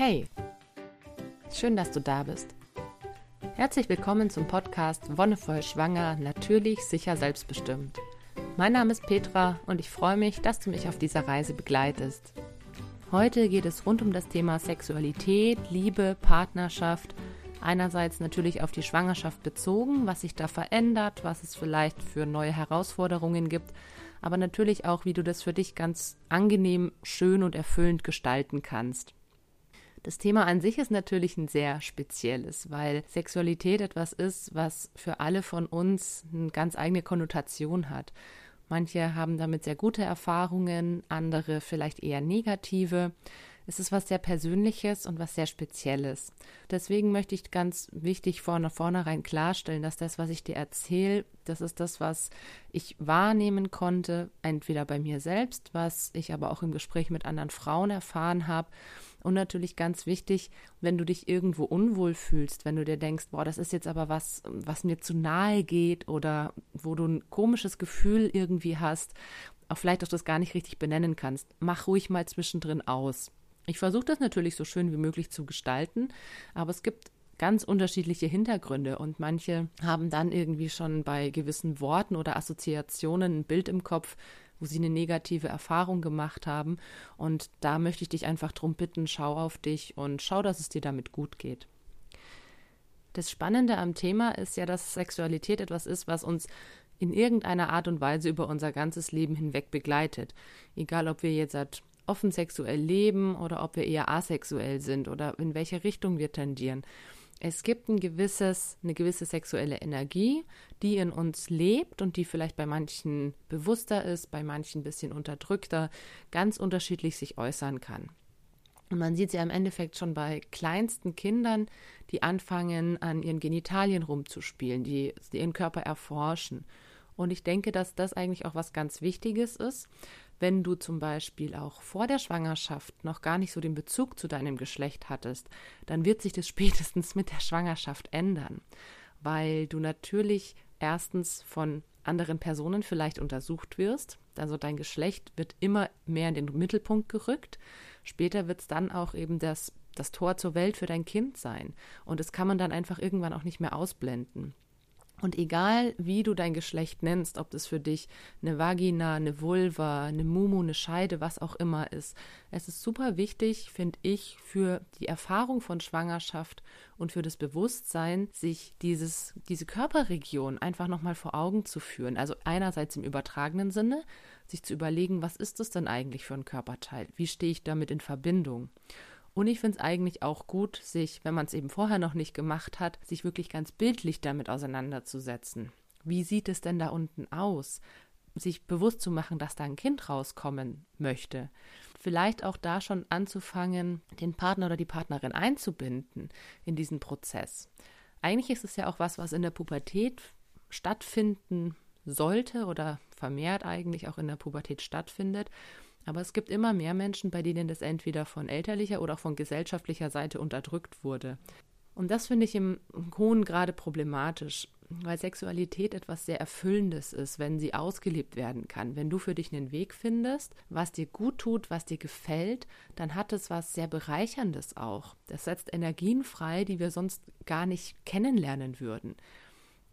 Hey, schön, dass du da bist. Herzlich willkommen zum Podcast Wonnevoll Schwanger, natürlich, sicher, selbstbestimmt. Mein Name ist Petra und ich freue mich, dass du mich auf dieser Reise begleitest. Heute geht es rund um das Thema Sexualität, Liebe, Partnerschaft. Einerseits natürlich auf die Schwangerschaft bezogen, was sich da verändert, was es vielleicht für neue Herausforderungen gibt, aber natürlich auch, wie du das für dich ganz angenehm, schön und erfüllend gestalten kannst. Das Thema an sich ist natürlich ein sehr spezielles, weil Sexualität etwas ist, was für alle von uns eine ganz eigene Konnotation hat. Manche haben damit sehr gute Erfahrungen, andere vielleicht eher negative. Es ist was sehr Persönliches und was sehr Spezielles. Deswegen möchte ich ganz wichtig vorne vornherein klarstellen, dass das, was ich dir erzähle, das ist das, was ich wahrnehmen konnte, entweder bei mir selbst, was ich aber auch im Gespräch mit anderen Frauen erfahren habe und natürlich ganz wichtig, wenn du dich irgendwo unwohl fühlst, wenn du dir denkst, boah, das ist jetzt aber was, was mir zu nahe geht oder wo du ein komisches Gefühl irgendwie hast, auch vielleicht auch das gar nicht richtig benennen kannst, mach ruhig mal zwischendrin aus. Ich versuche das natürlich so schön wie möglich zu gestalten, aber es gibt ganz unterschiedliche Hintergründe und manche haben dann irgendwie schon bei gewissen Worten oder Assoziationen ein Bild im Kopf, wo sie eine negative Erfahrung gemacht haben. Und da möchte ich dich einfach drum bitten, schau auf dich und schau, dass es dir damit gut geht. Das Spannende am Thema ist ja, dass Sexualität etwas ist, was uns in irgendeiner Art und Weise über unser ganzes Leben hinweg begleitet. Egal, ob wir jetzt offen sexuell leben oder ob wir eher asexuell sind oder in welche Richtung wir tendieren es gibt ein gewisses, eine gewisse sexuelle Energie, die in uns lebt und die vielleicht bei manchen bewusster ist, bei manchen ein bisschen unterdrückter, ganz unterschiedlich sich äußern kann. Und man sieht sie im Endeffekt schon bei kleinsten Kindern, die anfangen, an ihren Genitalien rumzuspielen, die, die ihren Körper erforschen. Und ich denke, dass das eigentlich auch was ganz Wichtiges ist, wenn du zum Beispiel auch vor der Schwangerschaft noch gar nicht so den Bezug zu deinem Geschlecht hattest, dann wird sich das spätestens mit der Schwangerschaft ändern, weil du natürlich erstens von anderen Personen vielleicht untersucht wirst. Also dein Geschlecht wird immer mehr in den Mittelpunkt gerückt. Später wird es dann auch eben das, das Tor zur Welt für dein Kind sein. Und das kann man dann einfach irgendwann auch nicht mehr ausblenden. Und egal, wie du dein Geschlecht nennst, ob das für dich eine Vagina, eine Vulva, eine Mumu, eine Scheide, was auch immer ist, es ist super wichtig, finde ich, für die Erfahrung von Schwangerschaft und für das Bewusstsein, sich dieses, diese Körperregion einfach nochmal vor Augen zu führen. Also einerseits im übertragenen Sinne, sich zu überlegen, was ist das denn eigentlich für ein Körperteil? Wie stehe ich damit in Verbindung? Und ich finde es eigentlich auch gut, sich, wenn man es eben vorher noch nicht gemacht hat, sich wirklich ganz bildlich damit auseinanderzusetzen. Wie sieht es denn da unten aus? Sich bewusst zu machen, dass da ein Kind rauskommen möchte. Vielleicht auch da schon anzufangen, den Partner oder die Partnerin einzubinden in diesen Prozess. Eigentlich ist es ja auch was, was in der Pubertät stattfinden sollte oder vermehrt eigentlich auch in der Pubertät stattfindet. Aber es gibt immer mehr Menschen, bei denen das entweder von elterlicher oder auch von gesellschaftlicher Seite unterdrückt wurde. Und das finde ich im hohen Grade problematisch, weil Sexualität etwas sehr Erfüllendes ist, wenn sie ausgelebt werden kann. Wenn du für dich einen Weg findest, was dir gut tut, was dir gefällt, dann hat es was sehr Bereicherndes auch. Das setzt Energien frei, die wir sonst gar nicht kennenlernen würden.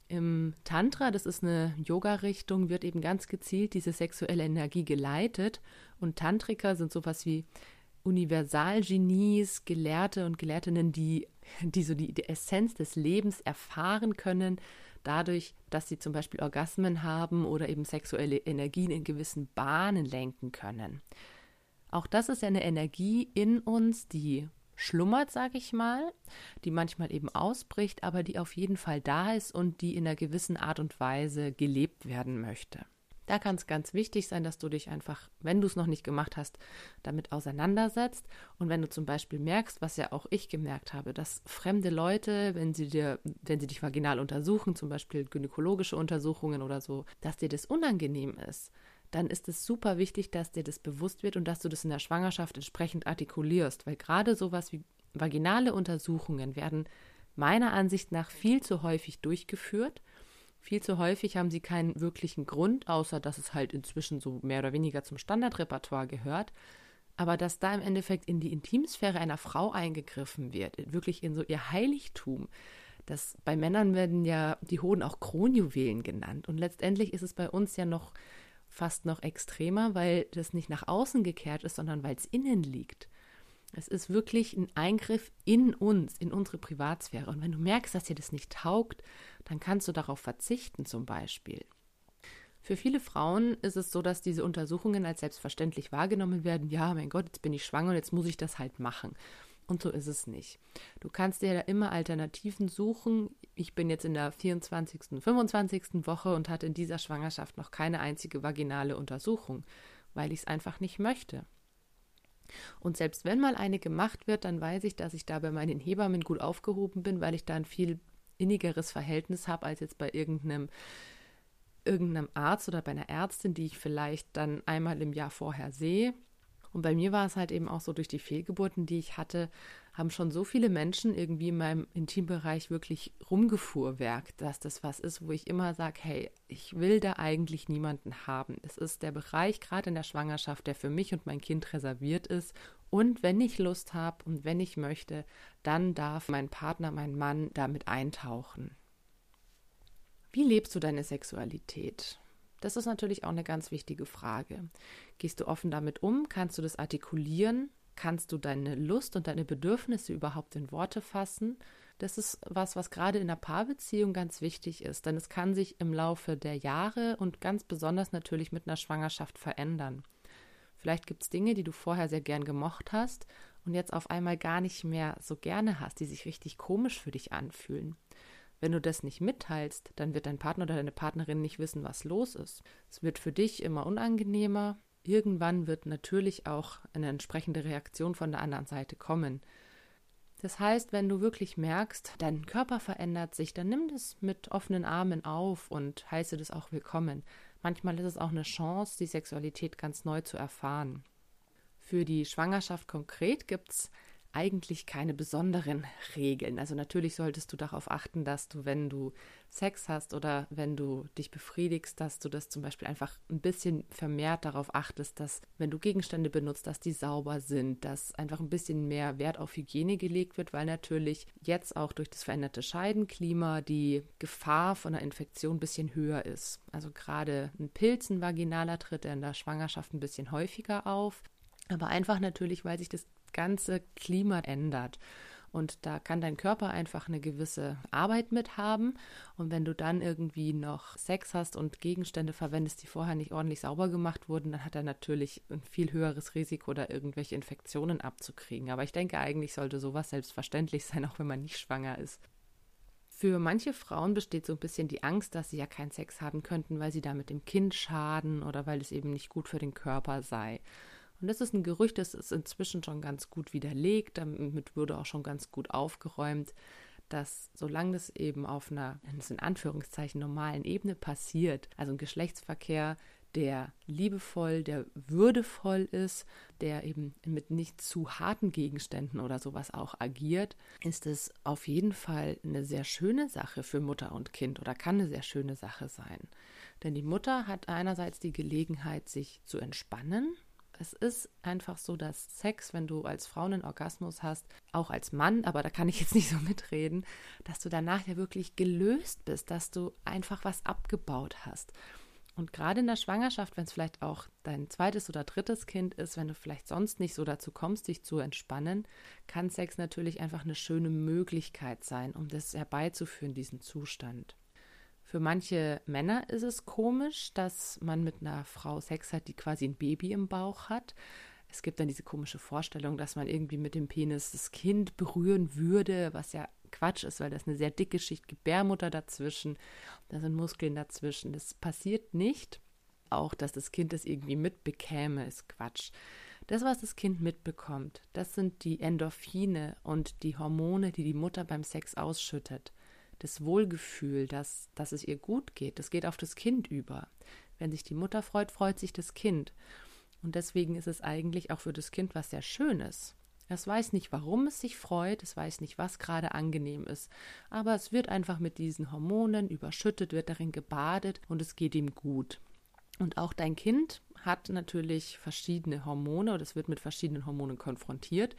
Im Tantra, das ist eine Yoga-Richtung, wird eben ganz gezielt diese sexuelle Energie geleitet. Und Tantriker sind sowas wie Universalgenies, Gelehrte und Gelehrtinnen, die, die so die, die Essenz des Lebens erfahren können, dadurch, dass sie zum Beispiel Orgasmen haben oder eben sexuelle Energien in gewissen Bahnen lenken können. Auch das ist ja eine Energie in uns, die schlummert, sage ich mal, die manchmal eben ausbricht, aber die auf jeden Fall da ist und die in einer gewissen Art und Weise gelebt werden möchte. Da kann es ganz wichtig sein, dass du dich einfach, wenn du es noch nicht gemacht hast, damit auseinandersetzt. Und wenn du zum Beispiel merkst, was ja auch ich gemerkt habe, dass fremde Leute, wenn sie dir, wenn sie dich vaginal untersuchen, zum Beispiel gynäkologische Untersuchungen oder so, dass dir das unangenehm ist, dann ist es super wichtig, dass dir das bewusst wird und dass du das in der Schwangerschaft entsprechend artikulierst, weil gerade sowas wie vaginale Untersuchungen werden meiner Ansicht nach viel zu häufig durchgeführt. Viel zu häufig haben sie keinen wirklichen Grund, außer dass es halt inzwischen so mehr oder weniger zum Standardrepertoire gehört. Aber dass da im Endeffekt in die Intimsphäre einer Frau eingegriffen wird, wirklich in so ihr Heiligtum, das bei Männern werden ja die Hoden auch Kronjuwelen genannt. Und letztendlich ist es bei uns ja noch fast noch extremer, weil das nicht nach außen gekehrt ist, sondern weil es innen liegt. Es ist wirklich ein Eingriff in uns, in unsere Privatsphäre. Und wenn du merkst, dass dir das nicht taugt, dann kannst du darauf verzichten zum Beispiel. Für viele Frauen ist es so, dass diese Untersuchungen als selbstverständlich wahrgenommen werden. Ja, mein Gott, jetzt bin ich schwanger und jetzt muss ich das halt machen. Und so ist es nicht. Du kannst dir da immer Alternativen suchen. Ich bin jetzt in der 24., 25. Woche und hatte in dieser Schwangerschaft noch keine einzige vaginale Untersuchung, weil ich es einfach nicht möchte. Und selbst wenn mal eine gemacht wird, dann weiß ich, dass ich da bei meinen Hebammen gut aufgehoben bin, weil ich da ein viel innigeres Verhältnis habe als jetzt bei irgendeinem irgendeinem Arzt oder bei einer Ärztin, die ich vielleicht dann einmal im Jahr vorher sehe. Und bei mir war es halt eben auch so, durch die Fehlgeburten, die ich hatte, haben schon so viele Menschen irgendwie in meinem Intimbereich wirklich rumgefuhrwerkt, dass das was ist, wo ich immer sage, hey, ich will da eigentlich niemanden haben. Es ist der Bereich, gerade in der Schwangerschaft, der für mich und mein Kind reserviert ist. Und wenn ich Lust habe und wenn ich möchte, dann darf mein Partner, mein Mann damit eintauchen. Wie lebst du deine Sexualität? Das ist natürlich auch eine ganz wichtige Frage. Gehst du offen damit um? Kannst du das artikulieren? Kannst du deine Lust und deine Bedürfnisse überhaupt in Worte fassen? Das ist was, was gerade in einer Paarbeziehung ganz wichtig ist, denn es kann sich im Laufe der Jahre und ganz besonders natürlich mit einer Schwangerschaft verändern. Vielleicht gibt es Dinge, die du vorher sehr gern gemocht hast und jetzt auf einmal gar nicht mehr so gerne hast, die sich richtig komisch für dich anfühlen. Wenn du das nicht mitteilst, dann wird dein Partner oder deine Partnerin nicht wissen, was los ist. Es wird für dich immer unangenehmer. Irgendwann wird natürlich auch eine entsprechende Reaktion von der anderen Seite kommen. Das heißt, wenn du wirklich merkst, dein Körper verändert sich, dann nimm das mit offenen Armen auf und heiße das auch willkommen. Manchmal ist es auch eine Chance, die Sexualität ganz neu zu erfahren. Für die Schwangerschaft konkret gibt es eigentlich keine besonderen Regeln. Also natürlich solltest du darauf achten, dass du, wenn du Sex hast oder wenn du dich befriedigst, dass du das zum Beispiel einfach ein bisschen vermehrt darauf achtest, dass wenn du Gegenstände benutzt, dass die sauber sind, dass einfach ein bisschen mehr Wert auf Hygiene gelegt wird, weil natürlich jetzt auch durch das veränderte Scheidenklima die Gefahr von einer Infektion ein bisschen höher ist. Also gerade ein Pilz, ein vaginaler tritt in der Schwangerschaft ein bisschen häufiger auf. Aber einfach natürlich, weil sich das ganze Klima ändert. Und da kann dein Körper einfach eine gewisse Arbeit mit haben. Und wenn du dann irgendwie noch Sex hast und Gegenstände verwendest, die vorher nicht ordentlich sauber gemacht wurden, dann hat er natürlich ein viel höheres Risiko, da irgendwelche Infektionen abzukriegen. Aber ich denke, eigentlich sollte sowas selbstverständlich sein, auch wenn man nicht schwanger ist. Für manche Frauen besteht so ein bisschen die Angst, dass sie ja keinen Sex haben könnten, weil sie damit dem Kind schaden oder weil es eben nicht gut für den Körper sei. Und das ist ein Gerücht, das ist inzwischen schon ganz gut widerlegt. Damit wurde auch schon ganz gut aufgeräumt, dass solange das eben auf einer, in Anführungszeichen, normalen Ebene passiert, also ein Geschlechtsverkehr, der liebevoll, der würdevoll ist, der eben mit nicht zu harten Gegenständen oder sowas auch agiert, ist es auf jeden Fall eine sehr schöne Sache für Mutter und Kind oder kann eine sehr schöne Sache sein. Denn die Mutter hat einerseits die Gelegenheit, sich zu entspannen, es ist einfach so, dass Sex, wenn du als Frau einen Orgasmus hast, auch als Mann, aber da kann ich jetzt nicht so mitreden, dass du danach ja wirklich gelöst bist, dass du einfach was abgebaut hast. Und gerade in der Schwangerschaft, wenn es vielleicht auch dein zweites oder drittes Kind ist, wenn du vielleicht sonst nicht so dazu kommst, dich zu entspannen, kann Sex natürlich einfach eine schöne Möglichkeit sein, um das herbeizuführen, diesen Zustand. Für manche Männer ist es komisch, dass man mit einer Frau Sex hat, die quasi ein Baby im Bauch hat. Es gibt dann diese komische Vorstellung, dass man irgendwie mit dem Penis das Kind berühren würde, was ja Quatsch ist, weil da ist eine sehr dicke Schicht Gebärmutter dazwischen, da sind Muskeln dazwischen. Das passiert nicht. Auch, dass das Kind das irgendwie mitbekäme, ist Quatsch. Das, was das Kind mitbekommt, das sind die Endorphine und die Hormone, die die Mutter beim Sex ausschüttet das Wohlgefühl, dass, dass es ihr gut geht, das geht auf das Kind über. Wenn sich die Mutter freut, freut sich das Kind. Und deswegen ist es eigentlich auch für das Kind was sehr Schönes. Es weiß nicht, warum es sich freut, es weiß nicht, was gerade angenehm ist, aber es wird einfach mit diesen Hormonen überschüttet, wird darin gebadet und es geht ihm gut. Und auch dein Kind hat natürlich verschiedene Hormone oder es wird mit verschiedenen Hormonen konfrontiert.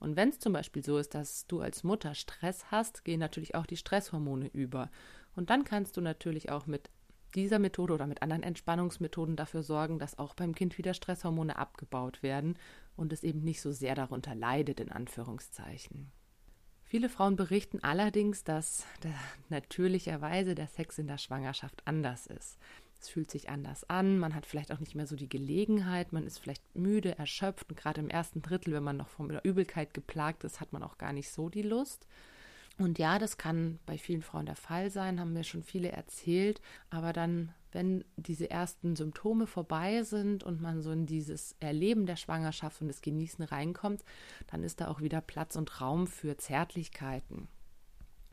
Und wenn es zum Beispiel so ist, dass du als Mutter Stress hast, gehen natürlich auch die Stresshormone über. Und dann kannst du natürlich auch mit dieser Methode oder mit anderen Entspannungsmethoden dafür sorgen, dass auch beim Kind wieder Stresshormone abgebaut werden und es eben nicht so sehr darunter leidet, in Anführungszeichen. Viele Frauen berichten allerdings, dass natürlicherweise der Sex in der Schwangerschaft anders ist. Es fühlt sich anders an, man hat vielleicht auch nicht mehr so die Gelegenheit, man ist vielleicht müde, erschöpft und gerade im ersten Drittel, wenn man noch von der Übelkeit geplagt ist, hat man auch gar nicht so die Lust. Und ja, das kann bei vielen Frauen der Fall sein, haben mir schon viele erzählt. Aber dann, wenn diese ersten Symptome vorbei sind und man so in dieses Erleben der Schwangerschaft und das Genießen reinkommt, dann ist da auch wieder Platz und Raum für Zärtlichkeiten.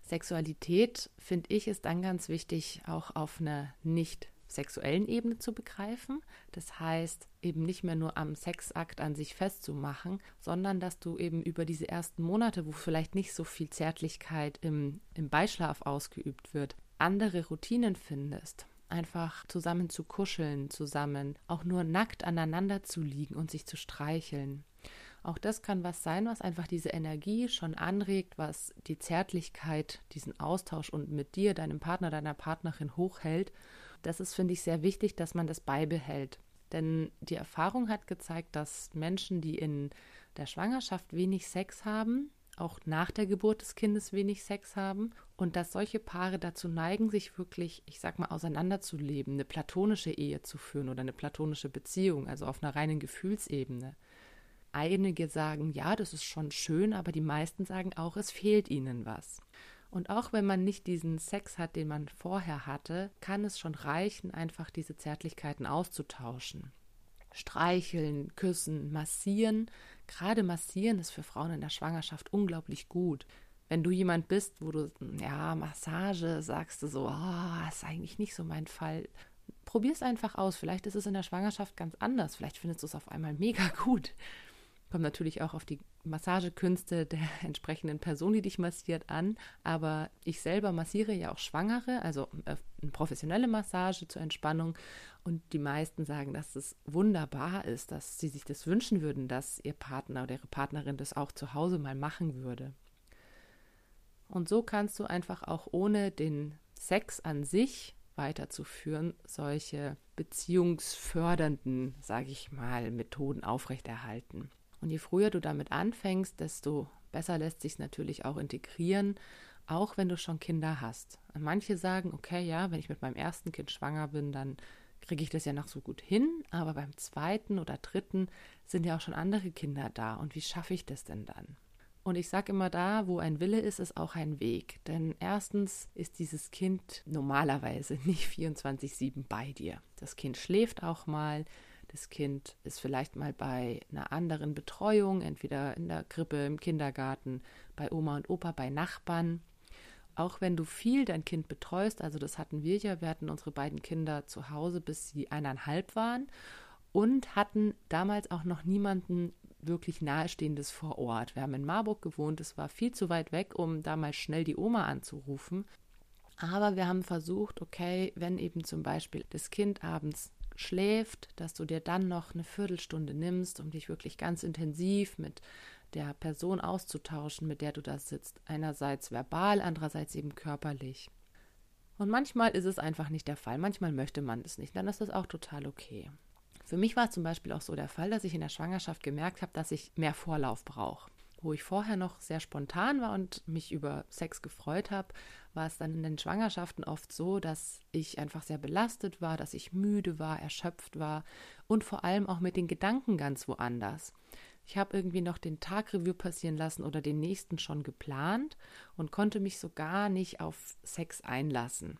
Sexualität, finde ich, ist dann ganz wichtig, auch auf einer nicht sexuellen Ebene zu begreifen. Das heißt, eben nicht mehr nur am Sexakt an sich festzumachen, sondern dass du eben über diese ersten Monate, wo vielleicht nicht so viel Zärtlichkeit im, im Beischlaf ausgeübt wird, andere Routinen findest. Einfach zusammen zu kuscheln, zusammen auch nur nackt aneinander zu liegen und sich zu streicheln. Auch das kann was sein, was einfach diese Energie schon anregt, was die Zärtlichkeit, diesen Austausch und mit dir, deinem Partner, deiner Partnerin hochhält das ist, finde ich, sehr wichtig, dass man das beibehält. Denn die Erfahrung hat gezeigt, dass Menschen, die in der Schwangerschaft wenig Sex haben, auch nach der Geburt des Kindes wenig Sex haben und dass solche Paare dazu neigen, sich wirklich, ich sag mal, auseinanderzuleben, eine platonische Ehe zu führen oder eine platonische Beziehung, also auf einer reinen Gefühlsebene. Einige sagen, ja, das ist schon schön, aber die meisten sagen auch, es fehlt ihnen was. Und auch wenn man nicht diesen Sex hat, den man vorher hatte, kann es schon reichen, einfach diese Zärtlichkeiten auszutauschen. Streicheln, küssen, massieren. Gerade massieren ist für Frauen in der Schwangerschaft unglaublich gut. Wenn du jemand bist, wo du, ja, Massage, sagst du so, oh, ist eigentlich nicht so mein Fall. Probier es einfach aus. Vielleicht ist es in der Schwangerschaft ganz anders. Vielleicht findest du es auf einmal mega gut. Kommt natürlich auch auf die Massagekünste der entsprechenden Person, die dich massiert, an. Aber ich selber massiere ja auch Schwangere, also äh, eine professionelle Massage zur Entspannung. Und die meisten sagen, dass es wunderbar ist, dass sie sich das wünschen würden, dass ihr Partner oder ihre Partnerin das auch zu Hause mal machen würde. Und so kannst du einfach auch ohne den Sex an sich weiterzuführen, solche beziehungsfördernden, sage ich mal, Methoden aufrechterhalten. Und je früher du damit anfängst, desto besser lässt sich natürlich auch integrieren, auch wenn du schon Kinder hast. Manche sagen, okay, ja, wenn ich mit meinem ersten Kind schwanger bin, dann kriege ich das ja noch so gut hin, aber beim zweiten oder dritten sind ja auch schon andere Kinder da. Und wie schaffe ich das denn dann? Und ich sage immer, da, wo ein Wille ist, ist auch ein Weg. Denn erstens ist dieses Kind normalerweise nicht 24-7 bei dir. Das Kind schläft auch mal, das Kind ist vielleicht mal bei einer anderen Betreuung, entweder in der Krippe, im Kindergarten, bei Oma und Opa, bei Nachbarn. Auch wenn du viel dein Kind betreust, also das hatten wir ja, wir hatten unsere beiden Kinder zu Hause, bis sie eineinhalb waren und hatten damals auch noch niemanden wirklich Nahestehendes vor Ort. Wir haben in Marburg gewohnt, es war viel zu weit weg, um da mal schnell die Oma anzurufen. Aber wir haben versucht, okay, wenn eben zum Beispiel das Kind abends schläft, dass du dir dann noch eine Viertelstunde nimmst, um dich wirklich ganz intensiv mit der Person auszutauschen, mit der du da sitzt. Einerseits verbal, andererseits eben körperlich. Und manchmal ist es einfach nicht der Fall. Manchmal möchte man es nicht. Dann ist das auch total okay. Für mich war zum Beispiel auch so der Fall, dass ich in der Schwangerschaft gemerkt habe, dass ich mehr Vorlauf brauche. Wo ich vorher noch sehr spontan war und mich über Sex gefreut habe, war es dann in den Schwangerschaften oft so, dass ich einfach sehr belastet war, dass ich müde war, erschöpft war und vor allem auch mit den Gedanken ganz woanders. Ich habe irgendwie noch den Tag Revue passieren lassen oder den nächsten schon geplant und konnte mich so gar nicht auf Sex einlassen.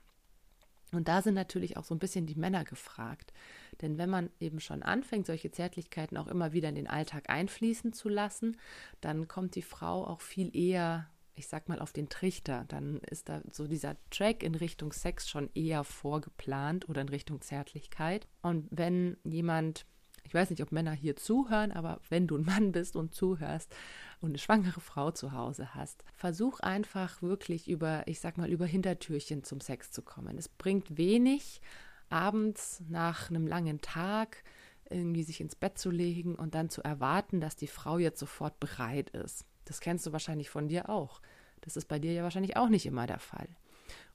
Und da sind natürlich auch so ein bisschen die Männer gefragt. Denn wenn man eben schon anfängt, solche Zärtlichkeiten auch immer wieder in den Alltag einfließen zu lassen, dann kommt die Frau auch viel eher ich sag mal, auf den Trichter, dann ist da so dieser Track in Richtung Sex schon eher vorgeplant oder in Richtung Zärtlichkeit. Und wenn jemand, ich weiß nicht, ob Männer hier zuhören, aber wenn du ein Mann bist und zuhörst und eine schwangere Frau zu Hause hast, versuch einfach wirklich über, ich sag mal, über Hintertürchen zum Sex zu kommen. Es bringt wenig, abends nach einem langen Tag irgendwie sich ins Bett zu legen und dann zu erwarten, dass die Frau jetzt sofort bereit ist. Das kennst du wahrscheinlich von dir auch. Das ist bei dir ja wahrscheinlich auch nicht immer der Fall.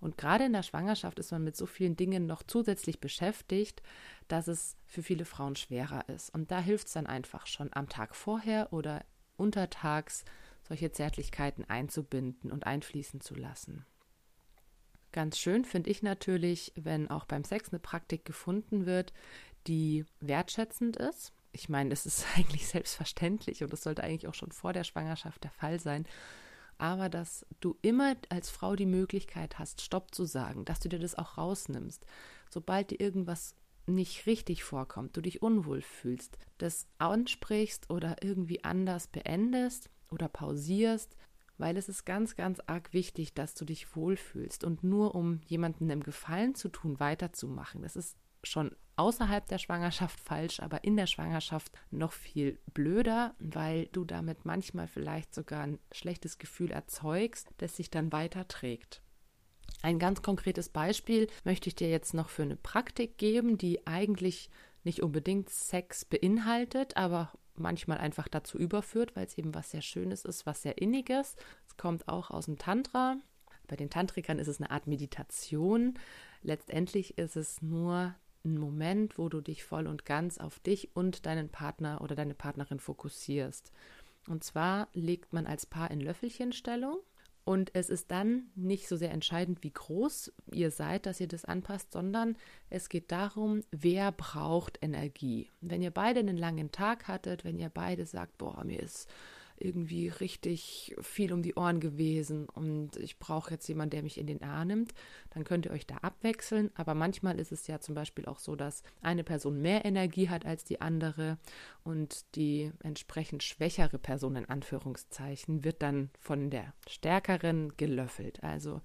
Und gerade in der Schwangerschaft ist man mit so vielen Dingen noch zusätzlich beschäftigt, dass es für viele Frauen schwerer ist. Und da hilft es dann einfach schon am Tag vorher oder untertags solche Zärtlichkeiten einzubinden und einfließen zu lassen. Ganz schön finde ich natürlich, wenn auch beim Sex eine Praktik gefunden wird, die wertschätzend ist. Ich meine, das ist eigentlich selbstverständlich und das sollte eigentlich auch schon vor der Schwangerschaft der Fall sein. Aber dass du immer als Frau die Möglichkeit hast, Stopp zu sagen, dass du dir das auch rausnimmst. Sobald dir irgendwas nicht richtig vorkommt, du dich unwohl fühlst, das ansprichst oder irgendwie anders beendest oder pausierst, weil es ist ganz, ganz arg wichtig, dass du dich wohlfühlst und nur um jemandem einen Gefallen zu tun, weiterzumachen. Das ist schon außerhalb der Schwangerschaft falsch, aber in der Schwangerschaft noch viel blöder, weil du damit manchmal vielleicht sogar ein schlechtes Gefühl erzeugst, das sich dann weiterträgt. Ein ganz konkretes Beispiel möchte ich dir jetzt noch für eine Praktik geben, die eigentlich nicht unbedingt Sex beinhaltet, aber manchmal einfach dazu überführt, weil es eben was sehr Schönes ist, was sehr Inniges. Es kommt auch aus dem Tantra. Bei den Tantrikern ist es eine Art Meditation. Letztendlich ist es nur ein Moment, wo du dich voll und ganz auf dich und deinen Partner oder deine Partnerin fokussierst. Und zwar legt man als Paar in Löffelchenstellung und es ist dann nicht so sehr entscheidend, wie groß ihr seid, dass ihr das anpasst, sondern es geht darum, wer braucht Energie. Wenn ihr beide einen langen Tag hattet, wenn ihr beide sagt, boah, mir ist irgendwie richtig viel um die Ohren gewesen und ich brauche jetzt jemanden, der mich in den Arm nimmt, dann könnt ihr euch da abwechseln. Aber manchmal ist es ja zum Beispiel auch so, dass eine Person mehr Energie hat als die andere und die entsprechend schwächere Person in Anführungszeichen wird dann von der stärkeren gelöffelt. Also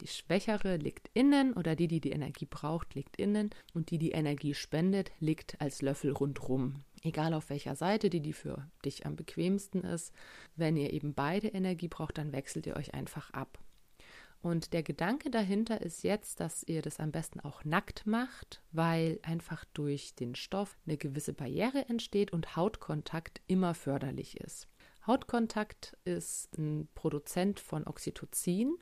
die Schwächere liegt innen oder die, die die Energie braucht, liegt innen und die, die Energie spendet, liegt als Löffel rundrum egal auf welcher Seite, die die für dich am bequemsten ist. Wenn ihr eben beide Energie braucht, dann wechselt ihr euch einfach ab. Und der Gedanke dahinter ist jetzt, dass ihr das am besten auch nackt macht, weil einfach durch den Stoff eine gewisse Barriere entsteht und Hautkontakt immer förderlich ist. Hautkontakt ist ein Produzent von Oxytocin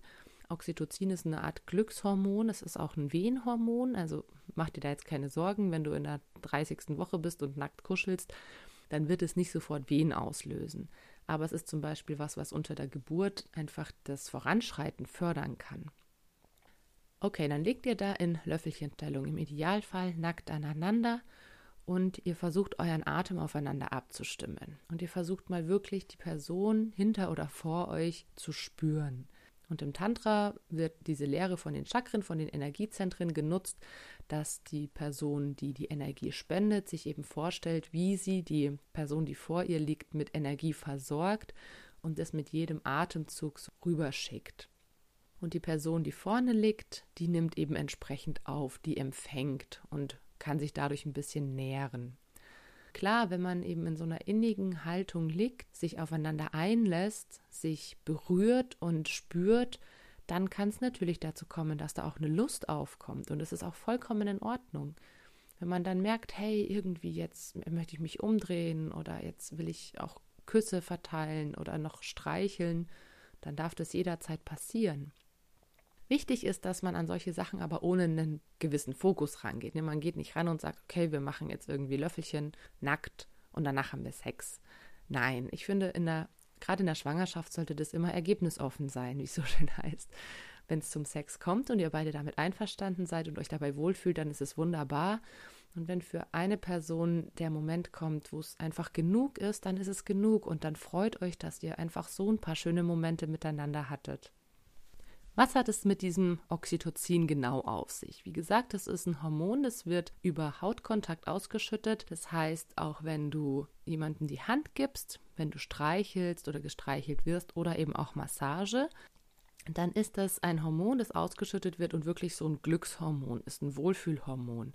Oxytocin ist eine Art Glückshormon, es ist auch ein Wehenhormon, also mach dir da jetzt keine Sorgen, wenn du in der 30. Woche bist und nackt kuschelst, dann wird es nicht sofort Wehen auslösen. Aber es ist zum Beispiel was, was unter der Geburt einfach das Voranschreiten fördern kann. Okay, dann legt ihr da in Löffelchenstellung, im Idealfall nackt aneinander und ihr versucht euren Atem aufeinander abzustimmen. Und ihr versucht mal wirklich die Person hinter oder vor euch zu spüren. Und im Tantra wird diese Lehre von den Chakren, von den Energiezentren genutzt, dass die Person, die die Energie spendet, sich eben vorstellt, wie sie die Person, die vor ihr liegt, mit Energie versorgt und es mit jedem Atemzug rüberschickt. Und die Person, die vorne liegt, die nimmt eben entsprechend auf, die empfängt und kann sich dadurch ein bisschen nähren. Klar, wenn man eben in so einer innigen Haltung liegt, sich aufeinander einlässt, sich berührt und spürt, dann kann es natürlich dazu kommen, dass da auch eine Lust aufkommt. Und es ist auch vollkommen in Ordnung. Wenn man dann merkt, hey, irgendwie jetzt möchte ich mich umdrehen oder jetzt will ich auch Küsse verteilen oder noch streicheln, dann darf das jederzeit passieren. Wichtig ist, dass man an solche Sachen aber ohne einen gewissen Fokus rangeht. Ne, man geht nicht ran und sagt, okay, wir machen jetzt irgendwie Löffelchen nackt und danach haben wir Sex. Nein, ich finde, in der, gerade in der Schwangerschaft sollte das immer ergebnisoffen sein, wie es so schön heißt. Wenn es zum Sex kommt und ihr beide damit einverstanden seid und euch dabei wohlfühlt, dann ist es wunderbar. Und wenn für eine Person der Moment kommt, wo es einfach genug ist, dann ist es genug und dann freut euch, dass ihr einfach so ein paar schöne Momente miteinander hattet. Was hat es mit diesem Oxytocin genau auf sich? Wie gesagt, das ist ein Hormon, das wird über Hautkontakt ausgeschüttet. Das heißt, auch wenn du jemandem die Hand gibst, wenn du streichelst oder gestreichelt wirst oder eben auch Massage, dann ist das ein Hormon, das ausgeschüttet wird und wirklich so ein Glückshormon ist, ein Wohlfühlhormon.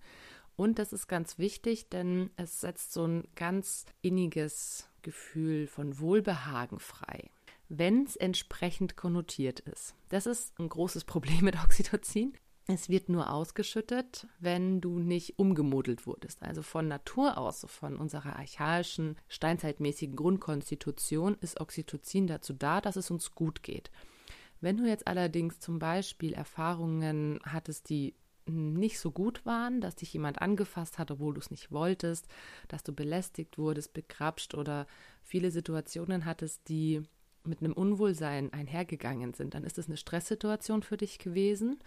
Und das ist ganz wichtig, denn es setzt so ein ganz inniges Gefühl von Wohlbehagen frei wenn es entsprechend konnotiert ist. Das ist ein großes Problem mit Oxytocin. Es wird nur ausgeschüttet, wenn du nicht umgemodelt wurdest. Also von Natur aus, von unserer archaischen, steinzeitmäßigen Grundkonstitution ist Oxytocin dazu da, dass es uns gut geht. Wenn du jetzt allerdings zum Beispiel Erfahrungen hattest, die nicht so gut waren, dass dich jemand angefasst hat, obwohl du es nicht wolltest, dass du belästigt wurdest, begrapscht oder viele Situationen hattest, die mit einem Unwohlsein einhergegangen sind, dann ist es eine Stresssituation für dich gewesen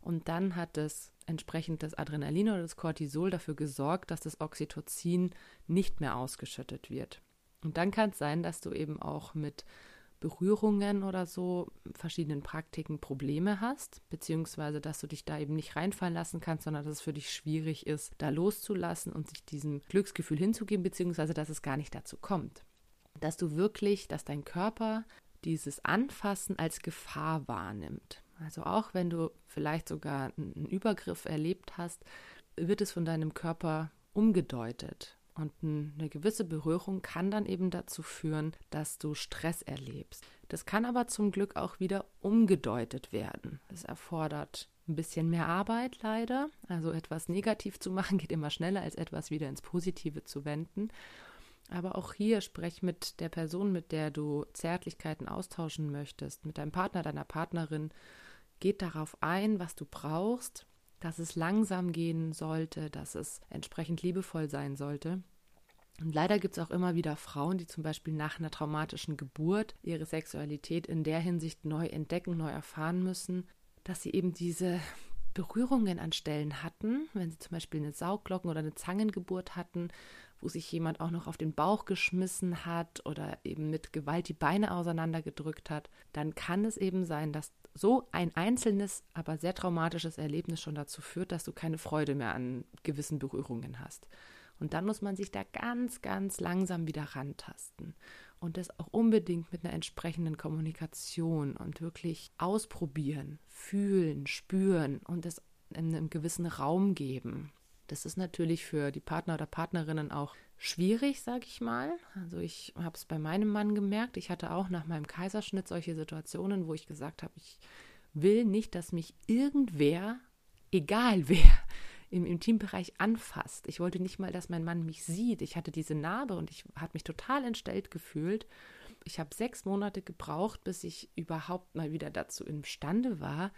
und dann hat es entsprechend das Adrenalin oder das Cortisol dafür gesorgt, dass das Oxytocin nicht mehr ausgeschüttet wird. Und dann kann es sein, dass du eben auch mit Berührungen oder so, verschiedenen Praktiken Probleme hast, beziehungsweise dass du dich da eben nicht reinfallen lassen kannst, sondern dass es für dich schwierig ist, da loszulassen und sich diesem Glücksgefühl hinzugeben, beziehungsweise dass es gar nicht dazu kommt dass du wirklich, dass dein Körper dieses Anfassen als Gefahr wahrnimmt. Also auch wenn du vielleicht sogar einen Übergriff erlebt hast, wird es von deinem Körper umgedeutet. Und eine gewisse Berührung kann dann eben dazu führen, dass du Stress erlebst. Das kann aber zum Glück auch wieder umgedeutet werden. Es erfordert ein bisschen mehr Arbeit leider. Also etwas negativ zu machen geht immer schneller, als etwas wieder ins Positive zu wenden. Aber auch hier sprech mit der Person, mit der du Zärtlichkeiten austauschen möchtest, mit deinem Partner, deiner Partnerin. Geht darauf ein, was du brauchst, dass es langsam gehen sollte, dass es entsprechend liebevoll sein sollte. Und leider gibt es auch immer wieder Frauen, die zum Beispiel nach einer traumatischen Geburt ihre Sexualität in der Hinsicht neu entdecken, neu erfahren müssen, dass sie eben diese Berührungen an Stellen hatten, wenn sie zum Beispiel eine Saugglocken- oder eine Zangengeburt hatten, wo sich jemand auch noch auf den Bauch geschmissen hat oder eben mit Gewalt die Beine auseinandergedrückt hat, dann kann es eben sein, dass so ein einzelnes, aber sehr traumatisches Erlebnis schon dazu führt, dass du keine Freude mehr an gewissen Berührungen hast. Und dann muss man sich da ganz, ganz langsam wieder rantasten. Und das auch unbedingt mit einer entsprechenden Kommunikation und wirklich ausprobieren, fühlen, spüren und es in einem gewissen Raum geben. Das ist natürlich für die Partner oder Partnerinnen auch schwierig, sage ich mal. Also ich habe es bei meinem Mann gemerkt. Ich hatte auch nach meinem Kaiserschnitt solche Situationen, wo ich gesagt habe, ich will nicht, dass mich irgendwer, egal wer, im Intimbereich anfasst. Ich wollte nicht mal, dass mein Mann mich sieht. Ich hatte diese Narbe und ich habe mich total entstellt gefühlt. Ich habe sechs Monate gebraucht, bis ich überhaupt mal wieder dazu imstande war,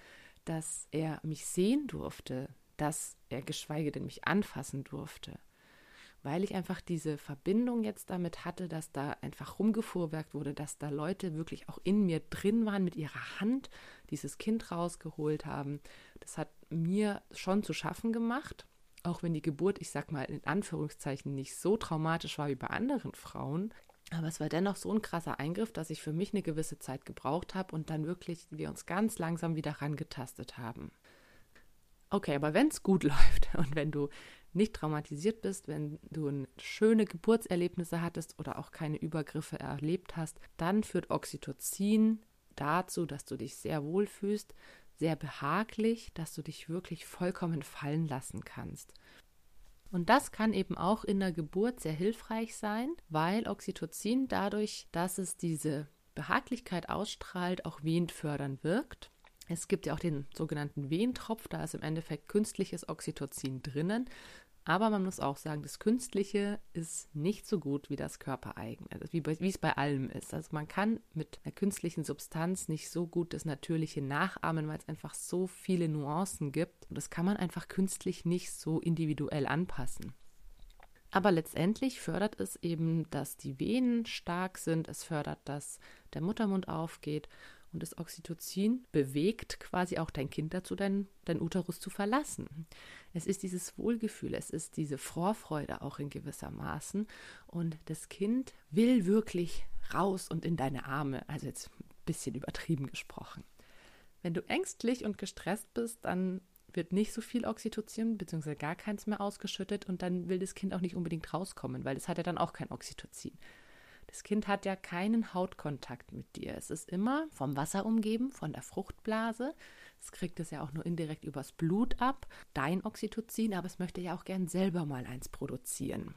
dass er mich sehen durfte, dass er geschweige denn mich anfassen durfte. Weil ich einfach diese Verbindung jetzt damit hatte, dass da einfach rumgefuhrwerkt wurde, dass da Leute wirklich auch in mir drin waren, mit ihrer Hand dieses Kind rausgeholt haben. Das hat mir schon zu schaffen gemacht, auch wenn die Geburt, ich sag mal in Anführungszeichen, nicht so traumatisch war wie bei anderen Frauen. Aber es war dennoch so ein krasser Eingriff, dass ich für mich eine gewisse Zeit gebraucht habe und dann wirklich wir uns ganz langsam wieder rangetastet haben. Okay, aber wenn es gut läuft und wenn du nicht traumatisiert bist, wenn du schöne Geburtserlebnisse hattest oder auch keine Übergriffe erlebt hast, dann führt Oxytocin dazu, dass du dich sehr wohl fühlst, sehr behaglich, dass du dich wirklich vollkommen fallen lassen kannst. Und das kann eben auch in der Geburt sehr hilfreich sein, weil Oxytocin dadurch, dass es diese Behaglichkeit ausstrahlt, auch wehend wirkt. Es gibt ja auch den sogenannten Wehentropf, da ist im Endeffekt künstliches Oxytocin drinnen. Aber man muss auch sagen, das Künstliche ist nicht so gut wie das Körpereigene, also wie, wie, es bei allem ist. Also man kann mit einer künstlichen Substanz nicht so gut das Natürliche nachahmen, weil es einfach so viele Nuancen gibt. Und das kann man einfach künstlich nicht so individuell anpassen. Aber letztendlich fördert es eben, dass die Venen stark sind, es fördert, dass der Muttermund aufgeht und das Oxytocin bewegt quasi auch dein Kind dazu, dein, dein Uterus zu verlassen. Es ist dieses Wohlgefühl, es ist diese Vorfreude auch in gewisser Maßen. Und das Kind will wirklich raus und in deine Arme. Also jetzt ein bisschen übertrieben gesprochen. Wenn du ängstlich und gestresst bist, dann wird nicht so viel Oxytocin bzw. gar keins mehr ausgeschüttet und dann will das Kind auch nicht unbedingt rauskommen, weil es hat ja dann auch kein Oxytocin. Das Kind hat ja keinen Hautkontakt mit dir. Es ist immer vom Wasser umgeben, von der Fruchtblase. Es kriegt es ja auch nur indirekt übers Blut ab, dein Oxytocin, aber es möchte ja auch gern selber mal eins produzieren.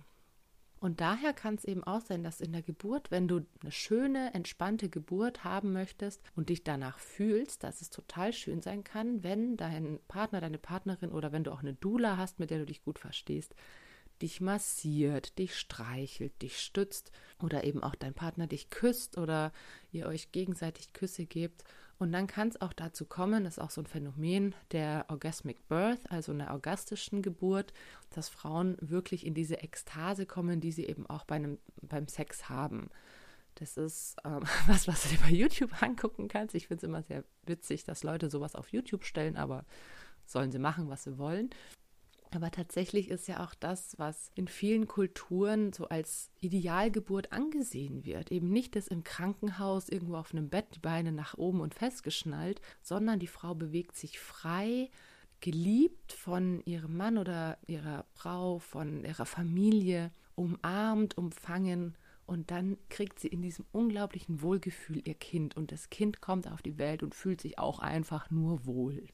Und daher kann es eben auch sein, dass in der Geburt, wenn du eine schöne, entspannte Geburt haben möchtest und dich danach fühlst, dass es total schön sein kann, wenn dein Partner, deine Partnerin oder wenn du auch eine Dula hast, mit der du dich gut verstehst, dich massiert, dich streichelt, dich stützt oder eben auch dein Partner dich küsst oder ihr euch gegenseitig Küsse gebt und dann kann es auch dazu kommen, das ist auch so ein Phänomen der Orgasmic Birth, also einer orgastischen Geburt, dass Frauen wirklich in diese Ekstase kommen, die sie eben auch bei einem, beim Sex haben. Das ist ähm, was, was du dir bei YouTube angucken kannst. Ich finde es immer sehr witzig, dass Leute sowas auf YouTube stellen, aber sollen sie machen, was sie wollen. Aber tatsächlich ist ja auch das, was in vielen Kulturen so als Idealgeburt angesehen wird. Eben nicht das im Krankenhaus irgendwo auf einem Bett, die Beine nach oben und festgeschnallt, sondern die Frau bewegt sich frei, geliebt von ihrem Mann oder ihrer Frau, von ihrer Familie, umarmt, umfangen. Und dann kriegt sie in diesem unglaublichen Wohlgefühl ihr Kind. Und das Kind kommt auf die Welt und fühlt sich auch einfach nur wohl.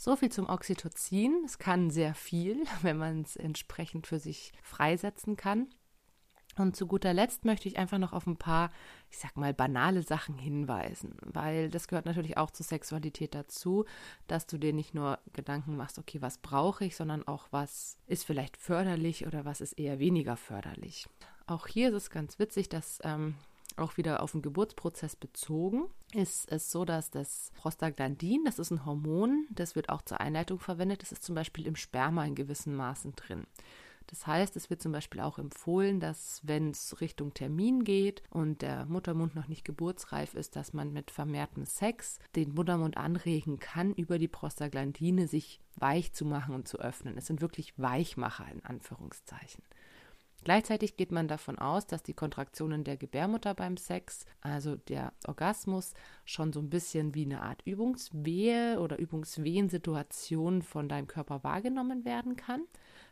So viel zum Oxytocin. Es kann sehr viel, wenn man es entsprechend für sich freisetzen kann. Und zu guter Letzt möchte ich einfach noch auf ein paar, ich sag mal, banale Sachen hinweisen, weil das gehört natürlich auch zur Sexualität dazu, dass du dir nicht nur Gedanken machst, okay, was brauche ich, sondern auch, was ist vielleicht förderlich oder was ist eher weniger förderlich. Auch hier ist es ganz witzig, dass ähm, auch wieder auf den Geburtsprozess bezogen, ist es so, dass das Prostaglandin, das ist ein Hormon, das wird auch zur Einleitung verwendet, das ist zum Beispiel im Sperma in gewissen Maßen drin. Das heißt, es wird zum Beispiel auch empfohlen, dass wenn es Richtung Termin geht und der Muttermund noch nicht geburtsreif ist, dass man mit vermehrtem Sex den Muttermund anregen kann, über die Prostaglandine sich weich zu machen und zu öffnen. Es sind wirklich Weichmacher in Anführungszeichen. Gleichzeitig geht man davon aus, dass die Kontraktionen der Gebärmutter beim Sex, also der Orgasmus, schon so ein bisschen wie eine Art Übungswehe oder Übungswehensituation von deinem Körper wahrgenommen werden kann.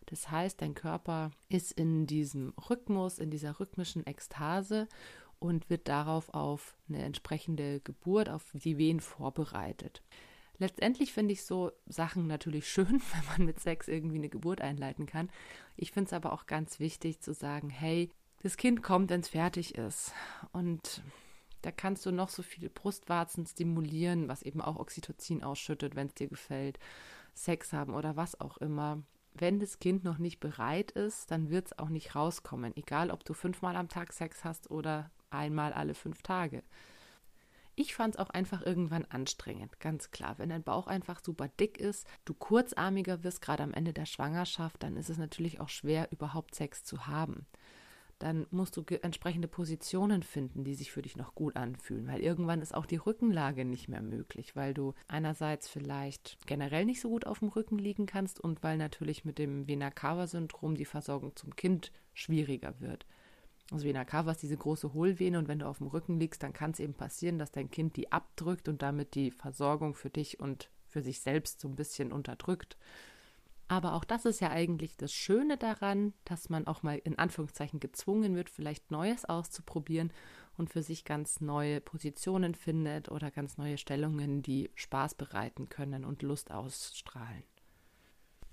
Das heißt, dein Körper ist in diesem Rhythmus, in dieser rhythmischen Ekstase und wird darauf auf eine entsprechende Geburt, auf die Wehen vorbereitet. Letztendlich finde ich so Sachen natürlich schön, wenn man mit Sex irgendwie eine Geburt einleiten kann. Ich finde es aber auch ganz wichtig zu sagen, hey, das Kind kommt, wenn es fertig ist. Und da kannst du noch so viele Brustwarzen stimulieren, was eben auch Oxytocin ausschüttet, wenn es dir gefällt, Sex haben oder was auch immer. Wenn das Kind noch nicht bereit ist, dann wird es auch nicht rauskommen, egal ob du fünfmal am Tag Sex hast oder einmal alle fünf Tage. Ich fand es auch einfach irgendwann anstrengend, ganz klar. Wenn dein Bauch einfach super dick ist, du kurzarmiger wirst, gerade am Ende der Schwangerschaft, dann ist es natürlich auch schwer, überhaupt Sex zu haben. Dann musst du entsprechende Positionen finden, die sich für dich noch gut anfühlen, weil irgendwann ist auch die Rückenlage nicht mehr möglich, weil du einerseits vielleicht generell nicht so gut auf dem Rücken liegen kannst und weil natürlich mit dem Vena-Cava-Syndrom die Versorgung zum Kind schwieriger wird. Also Vena cava ist diese große Hohlvene und wenn du auf dem Rücken liegst, dann kann es eben passieren, dass dein Kind die abdrückt und damit die Versorgung für dich und für sich selbst so ein bisschen unterdrückt. Aber auch das ist ja eigentlich das Schöne daran, dass man auch mal in Anführungszeichen gezwungen wird, vielleicht Neues auszuprobieren und für sich ganz neue Positionen findet oder ganz neue Stellungen, die Spaß bereiten können und Lust ausstrahlen.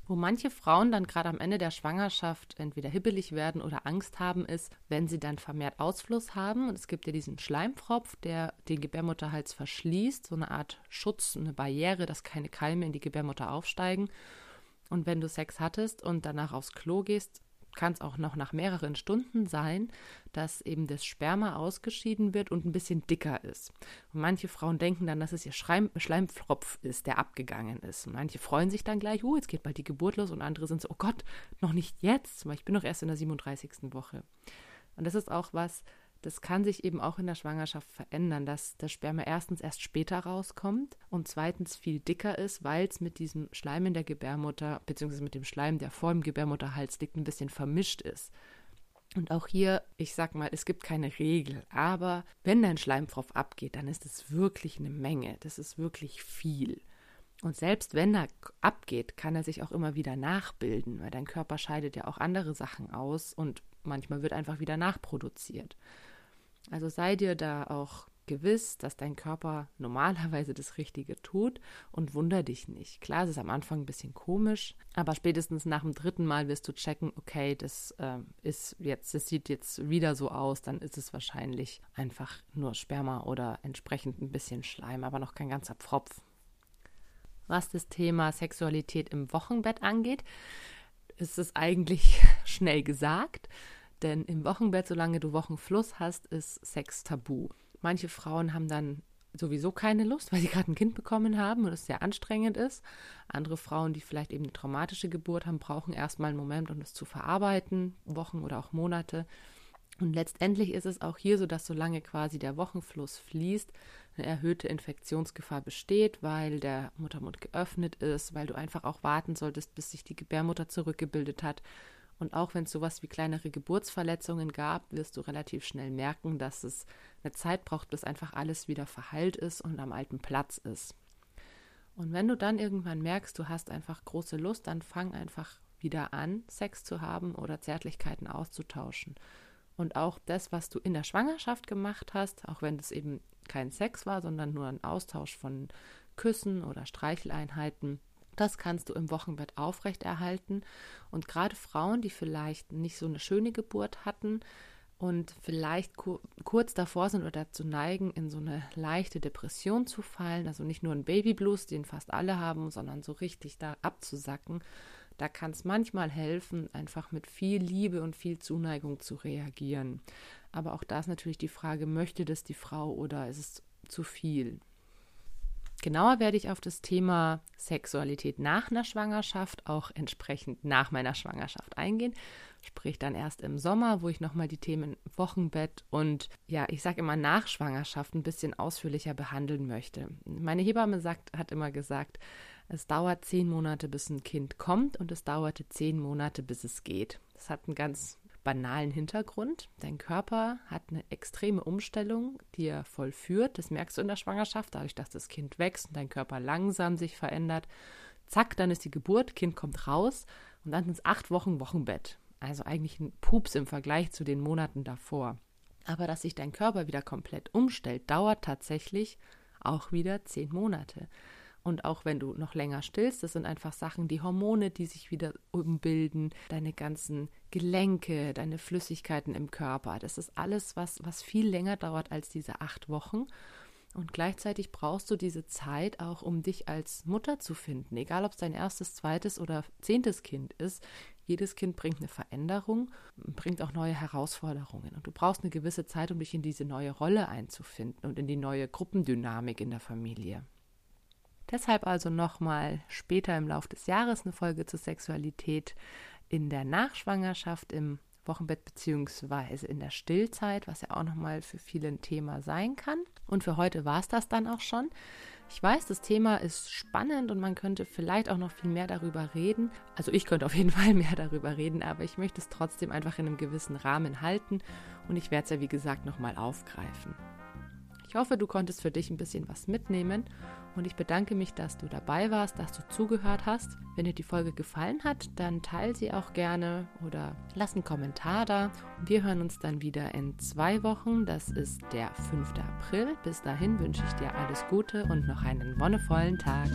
Wo manche Frauen dann gerade am Ende der Schwangerschaft entweder hibbelig werden oder Angst haben, ist, wenn sie dann vermehrt Ausfluss haben. Und es gibt ja diesen Schleimpfropf, der den Gebärmutterhals verschließt, so eine Art Schutz, eine Barriere, dass keine Keime in die Gebärmutter aufsteigen. Und wenn du Sex hattest und danach aufs Klo gehst, kann es auch noch nach mehreren Stunden sein, dass eben das Sperma ausgeschieden wird und ein bisschen dicker ist. Und manche Frauen denken dann, dass es ihr Schleim Schleimpfropf ist, der abgegangen ist. Und manche freuen sich dann gleich, oh, jetzt geht bald die Geburt los. Und andere sind so, oh Gott, noch nicht jetzt, weil ich bin noch erst in der 37. Woche. Und das ist auch was, das kann sich eben auch in der Schwangerschaft verändern, dass das Sperma erstens erst später rauskommt und zweitens viel dicker ist, weil es mit diesem Schleim in der Gebärmutter, beziehungsweise mit dem Schleim, der vor dem Gebärmutterhals liegt, ein bisschen vermischt ist. Und auch hier, ich sag mal, es gibt keine Regel, aber wenn dein Schleimpfropf abgeht, dann ist es wirklich eine Menge. Das ist wirklich viel. Und selbst wenn er abgeht, kann er sich auch immer wieder nachbilden, weil dein Körper scheidet ja auch andere Sachen aus und manchmal wird einfach wieder nachproduziert. Also sei dir da auch gewiss, dass dein Körper normalerweise das Richtige tut und wunder dich nicht. Klar, es ist am Anfang ein bisschen komisch, aber spätestens nach dem dritten Mal wirst du checken, okay, das äh, ist jetzt, das sieht jetzt wieder so aus, dann ist es wahrscheinlich einfach nur Sperma oder entsprechend ein bisschen Schleim, aber noch kein ganzer Pfropf. Was das Thema Sexualität im Wochenbett angeht, ist es eigentlich schnell gesagt. Denn im Wochenbett, solange du Wochenfluss hast, ist Sex tabu. Manche Frauen haben dann sowieso keine Lust, weil sie gerade ein Kind bekommen haben und es sehr anstrengend ist. Andere Frauen, die vielleicht eben eine traumatische Geburt haben, brauchen erstmal einen Moment, um es zu verarbeiten, Wochen oder auch Monate. Und letztendlich ist es auch hier so, dass solange quasi der Wochenfluss fließt, eine erhöhte Infektionsgefahr besteht, weil der Muttermund geöffnet ist, weil du einfach auch warten solltest, bis sich die Gebärmutter zurückgebildet hat und auch wenn es sowas wie kleinere Geburtsverletzungen gab, wirst du relativ schnell merken, dass es eine Zeit braucht, bis einfach alles wieder verheilt ist und am alten Platz ist. Und wenn du dann irgendwann merkst, du hast einfach große Lust, dann fang einfach wieder an, Sex zu haben oder Zärtlichkeiten auszutauschen. Und auch das, was du in der Schwangerschaft gemacht hast, auch wenn das eben kein Sex war, sondern nur ein Austausch von Küssen oder Streicheleinheiten, das kannst du im Wochenbett aufrechterhalten. Und gerade Frauen, die vielleicht nicht so eine schöne Geburt hatten und vielleicht ku kurz davor sind oder dazu neigen, in so eine leichte Depression zu fallen, also nicht nur ein Babyblues, den fast alle haben, sondern so richtig da abzusacken, da kann es manchmal helfen, einfach mit viel Liebe und viel Zuneigung zu reagieren. Aber auch da ist natürlich die Frage, möchte das die Frau oder ist es zu viel? Genauer werde ich auf das Thema Sexualität nach einer Schwangerschaft, auch entsprechend nach meiner Schwangerschaft eingehen. Sprich dann erst im Sommer, wo ich nochmal die Themen Wochenbett und ja, ich sage immer nach Schwangerschaft ein bisschen ausführlicher behandeln möchte. Meine Hebamme sagt, hat immer gesagt, es dauert zehn Monate, bis ein Kind kommt und es dauerte zehn Monate, bis es geht. Das hat einen ganz banalen Hintergrund. Dein Körper hat eine extreme Umstellung, die er vollführt. Das merkst du in der Schwangerschaft, dadurch, dass das Kind wächst und dein Körper langsam sich verändert. Zack, dann ist die Geburt, Kind kommt raus und dann sind es acht Wochen Wochenbett. Also eigentlich ein Pups im Vergleich zu den Monaten davor. Aber dass sich dein Körper wieder komplett umstellt, dauert tatsächlich auch wieder zehn Monate. Und auch wenn du noch länger stillst, das sind einfach Sachen, die Hormone, die sich wieder umbilden, deine ganzen Gelenke, deine Flüssigkeiten im Körper. Das ist alles, was, was viel länger dauert als diese acht Wochen. Und gleichzeitig brauchst du diese Zeit auch, um dich als Mutter zu finden. Egal, ob es dein erstes, zweites oder zehntes Kind ist. Jedes Kind bringt eine Veränderung, bringt auch neue Herausforderungen. Und du brauchst eine gewisse Zeit, um dich in diese neue Rolle einzufinden und in die neue Gruppendynamik in der Familie. Deshalb also nochmal später im Laufe des Jahres eine Folge zur Sexualität in der Nachschwangerschaft, im Wochenbett beziehungsweise in der Stillzeit, was ja auch nochmal für viele ein Thema sein kann. Und für heute war es das dann auch schon. Ich weiß, das Thema ist spannend und man könnte vielleicht auch noch viel mehr darüber reden. Also ich könnte auf jeden Fall mehr darüber reden, aber ich möchte es trotzdem einfach in einem gewissen Rahmen halten und ich werde es ja wie gesagt nochmal aufgreifen. Ich hoffe, du konntest für dich ein bisschen was mitnehmen und ich bedanke mich, dass du dabei warst, dass du zugehört hast. Wenn dir die Folge gefallen hat, dann teile sie auch gerne oder lass einen Kommentar da. Wir hören uns dann wieder in zwei Wochen. Das ist der 5. April. Bis dahin wünsche ich dir alles Gute und noch einen wonnevollen Tag.